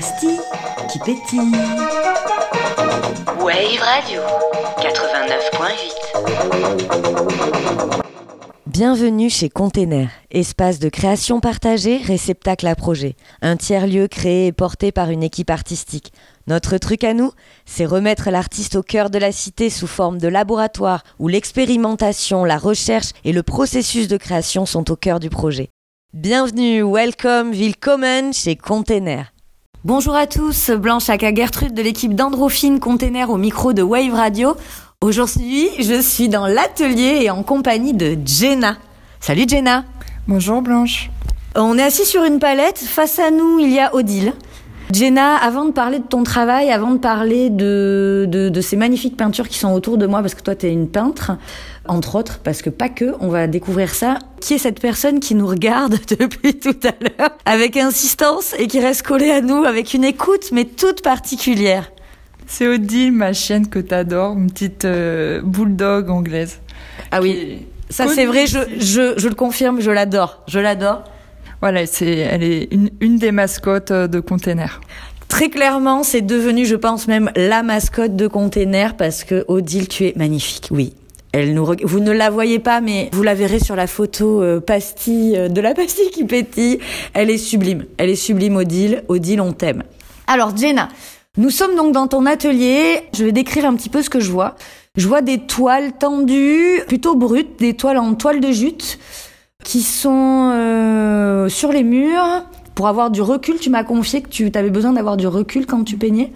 pastille qui pétille. Wave Radio 89.8. Bienvenue chez Container, espace de création partagée, réceptacle à projet. Un tiers-lieu créé et porté par une équipe artistique. Notre truc à nous, c'est remettre l'artiste au cœur de la cité sous forme de laboratoire où l'expérimentation, la recherche et le processus de création sont au cœur du projet. Bienvenue, welcome, willkommen chez Container. Bonjour à tous, Blanche Aka Gertrude de l'équipe d'Androphine Container au micro de Wave Radio. Aujourd'hui, je suis dans l'atelier et en compagnie de Jenna. Salut Jenna. Bonjour Blanche. On est assis sur une palette. Face à nous, il y a Odile. Jenna, avant de parler de ton travail, avant de parler de, de, ces magnifiques peintures qui sont autour de moi, parce que toi, tu es une peintre, entre autres, parce que pas que, on va découvrir ça. Qui est cette personne qui nous regarde depuis tout à l'heure avec insistance et qui reste collée à nous avec une écoute, mais toute particulière C'est Odile, ma chienne que t'adores, une petite euh, bulldog anglaise. Ah oui, ça c'est vrai, je, je, je le confirme, je l'adore, je l'adore. Voilà, c'est, elle est une, des mascottes euh, de Container. Très clairement, c'est devenu, je pense même, la mascotte de Container parce que Odile, tu es magnifique. Oui, elle nous vous ne la voyez pas, mais vous la verrez sur la photo euh, pastille euh, de la pastille qui pétille. Elle est sublime. Elle est sublime, Odile. Odile, on t'aime. Alors, Jenna, nous sommes donc dans ton atelier. Je vais décrire un petit peu ce que je vois. Je vois des toiles tendues, plutôt brutes, des toiles en toile de jute qui sont euh, sur les murs. Pour avoir du recul, tu m'as confié que tu avais besoin d'avoir du recul quand tu peignais.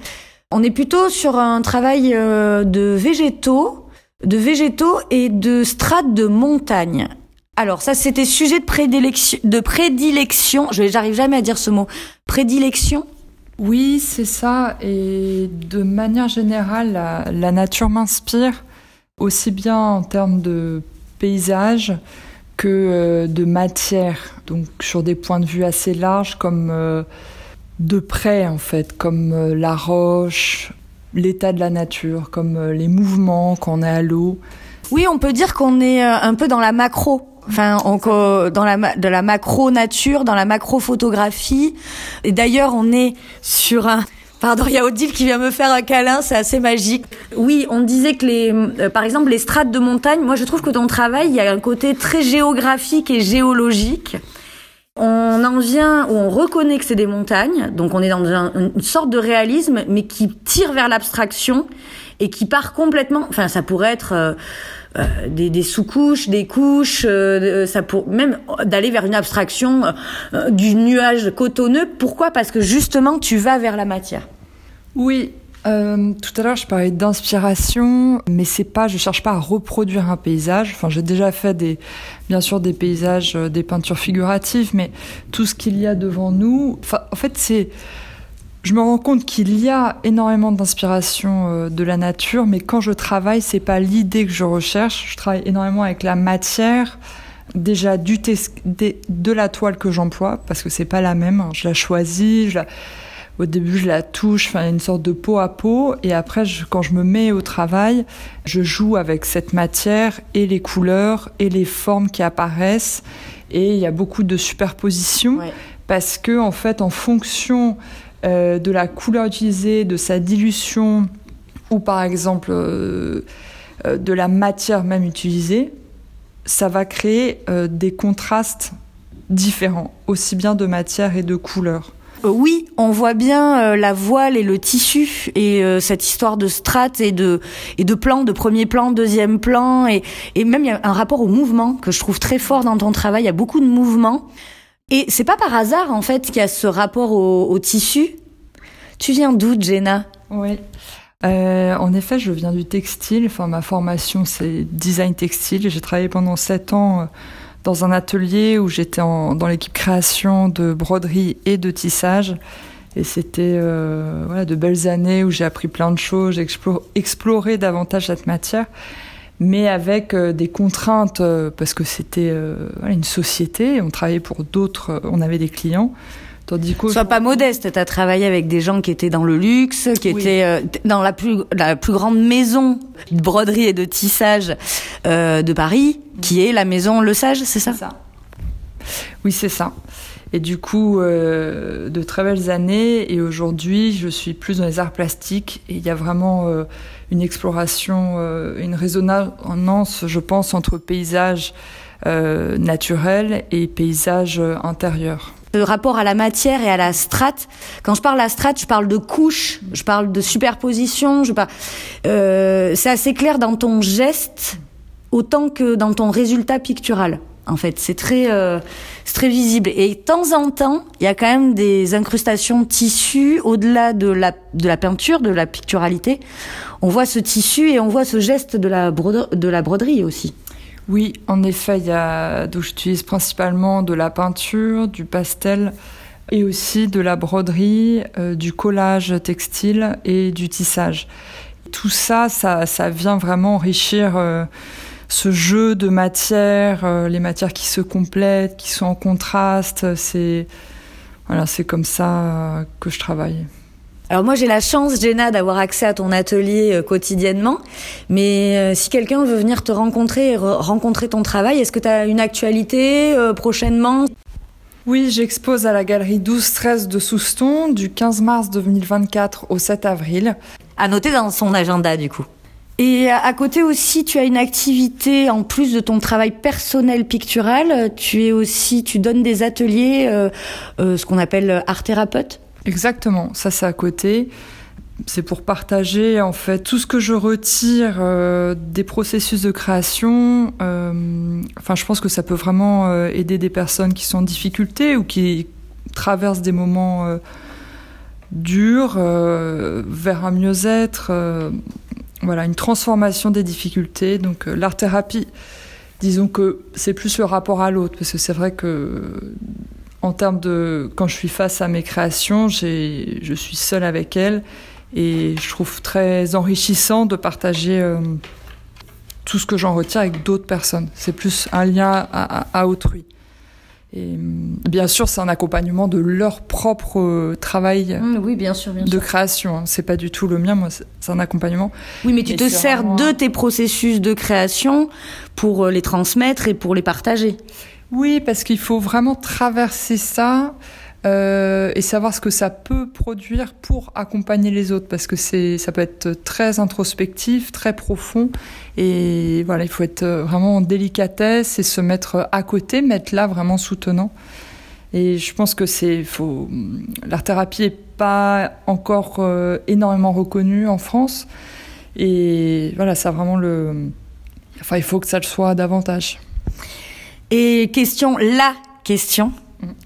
On est plutôt sur un travail euh, de végétaux, de végétaux et de strates de montagne. Alors ça, c'était sujet de prédilection, de prédilection. Je j'arrive jamais à dire ce mot. Prédilection? Oui, c'est ça. Et de manière générale, la, la nature m'inspire aussi bien en termes de paysage que euh, de matière, donc sur des points de vue assez larges comme euh, de près en fait, comme euh, la roche, l'état de la nature, comme les mouvements quand on est à l'eau. Oui, on peut dire qu'on est un peu dans la macro. Enfin, dans la de la macro nature, dans la macro photographie. Et d'ailleurs, on est sur un Pardon, il y a Odile qui vient me faire un câlin, c'est assez magique. Oui, on disait que les, euh, par exemple, les strates de montagne, moi je trouve que dans le travail, il y a un côté très géographique et géologique. On en vient où on reconnaît que c'est des montagnes, donc on est dans une sorte de réalisme, mais qui tire vers l'abstraction et qui part complètement. Enfin, ça pourrait être euh, des, des sous-couches, des couches, euh, ça pour même d'aller vers une abstraction du nuage cotonneux. Pourquoi? Parce que justement, tu vas vers la matière. Oui, euh, tout à l'heure, je parlais d'inspiration, mais c'est pas, je cherche pas à reproduire un paysage. Enfin, j'ai déjà fait des, bien sûr, des paysages, des peintures figuratives, mais tout ce qu'il y a devant nous, en fait, c'est, je me rends compte qu'il y a énormément d'inspiration euh, de la nature, mais quand je travaille, c'est pas l'idée que je recherche. Je travaille énormément avec la matière, déjà du de la toile que j'emploie, parce que c'est pas la même. Hein. Je la choisis, je la, au début, je la touche, enfin, une sorte de peau à peau, et après, quand je me mets au travail, je joue avec cette matière et les couleurs et les formes qui apparaissent, et il y a beaucoup de superpositions parce que, en fait, en fonction euh, de la couleur utilisée, de sa dilution, ou par exemple euh, euh, de la matière même utilisée, ça va créer des contrastes différents, aussi bien de matière et de couleur. oui, on voit bien la voile et le tissu et cette histoire de strates et de et de plan, de premier plan, deuxième plan et et même il y a un rapport au mouvement que je trouve très fort dans ton travail. Il y a beaucoup de mouvements. Et c'est pas par hasard en fait qu'il y a ce rapport au, tissu? Tu viens d'où, Jenna? Oui. Euh, en effet, je viens du textile. Enfin, ma formation, c'est design textile. J'ai travaillé pendant sept ans euh, dans un atelier où j'étais dans l'équipe création de broderie et de tissage. Et c'était euh, voilà, de belles années où j'ai appris plein de choses, j'ai exploré davantage cette matière mais avec euh, des contraintes euh, parce que c'était euh, une société, on travaillait pour d'autres, on avait des clients. Tandis Sois pas modeste, tu as travaillé avec des gens qui étaient dans le luxe, qui étaient dans la plus, la plus grande maison de broderie et de tissage de Paris, qui est la maison Le Sage, c'est ça, ça, Oui, c'est ça. Et du coup, euh, de très belles années. Et aujourd'hui, je suis plus dans les arts plastiques. Et il y a vraiment euh, une exploration, euh, une résonance, je pense, entre paysage naturel et paysage intérieur. Le rapport à la matière et à la strate. Quand je parle à strate, je parle de couches, je parle de superposition. C'est assez clair dans ton geste autant que dans ton résultat pictural. En fait, c'est très, euh, très visible. Et de temps en temps, il y a quand même des incrustations de tissu au-delà de la, de la peinture, de la picturalité. On voit ce tissu et on voit ce geste de la, de la broderie aussi. Oui, en effet, il y a, donc j'utilise principalement de la peinture, du pastel et aussi de la broderie, euh, du collage textile et du tissage. Tout ça, ça, ça vient vraiment enrichir euh, ce jeu de matières, euh, les matières qui se complètent, qui sont en contraste. C'est voilà, c'est comme ça que je travaille. Alors moi j'ai la chance, Jenna, d'avoir accès à ton atelier euh, quotidiennement. Mais euh, si quelqu'un veut venir te rencontrer et rencontrer ton travail, est-ce que tu as une actualité euh, prochainement? Oui, j'expose à la galerie 12-13 de Souston du 15 mars 2024 au 7 avril. À noter dans son agenda du coup. Et à côté aussi, tu as une activité en plus de ton travail personnel pictural. Tu es aussi, tu donnes des ateliers, euh, euh, ce qu'on appelle art thérapeute. Exactement, ça c'est à côté. C'est pour partager en fait tout ce que je retire euh, des processus de création. Enfin, je pense que ça peut vraiment aider des personnes qui sont en difficulté ou qui traversent des moments durs vers un mieux-être voilà, une transformation des difficultés. Donc euh, l'art thérapie, disons que c'est plus le rapport à l'autre, parce que c'est vrai que en termes de quand je suis face à mes créations, je suis seule avec elles et je trouve très enrichissant de partager euh, tout ce que j'en retiens avec d'autres personnes. C'est plus un lien à autrui. Et mm, bien sûr, c'est un accompagnement de leur propre euh, travail oui, bien sûr, bien de sûr. création. C'est pas du tout le mien, moi, c'est un accompagnement. Oui, mais tu Mais te sers vraiment de tes processus de création pour euh, les transmettre et pour les partager. Oui, parce qu'il faut vraiment traverser ça euh, et savoir ce que ça peut produire pour accompagner les autres, parce que c'est, ça peut être très introspectif, très profond, et voilà, il faut être vraiment en délicatesse et se mettre à côté, mettre là vraiment soutenant. Et je pense que c'est, faut, l'art thérapie est pas encore euh, énormément reconnue en France, et voilà, ça vraiment le, enfin, il faut que ça le soit davantage. Et question, la question.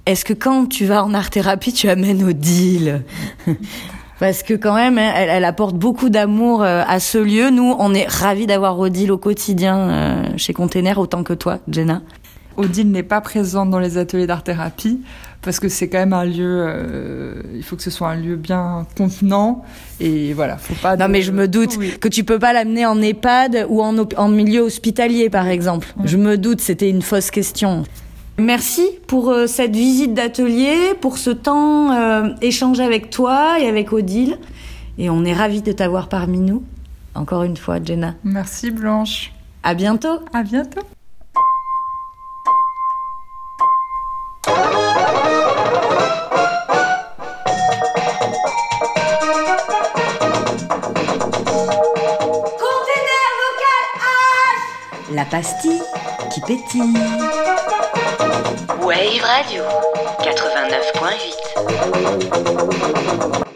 Est-ce que quand tu vas en art thérapie, tu amènes Odile? Parce que quand même, hein, elle, elle apporte beaucoup d'amour euh, à ce lieu. Nous, on est ravis d'avoir Odile au quotidien euh, chez Container, autant que toi, Jenna. Odile n'est pas présente dans les ateliers d'art-thérapie parce que c'est quand même un lieu, euh, il faut que ce soit un lieu bien contenant et voilà, faut pas. Non, de- mais je me doute Oui. que tu peux pas l'amener en EHPAD ou en milieu hospitalier, par exemple. Je me doute, c'était une fausse question. Merci pour euh, cette visite d'atelier, pour ce temps euh, échangé avec toi et avec Odile. Et on est ravis de t'avoir parmi nous. Encore une fois, Jenna. Merci Blanche. À bientôt. À bientôt. La pastille qui pétille. Wave Radio 89.8.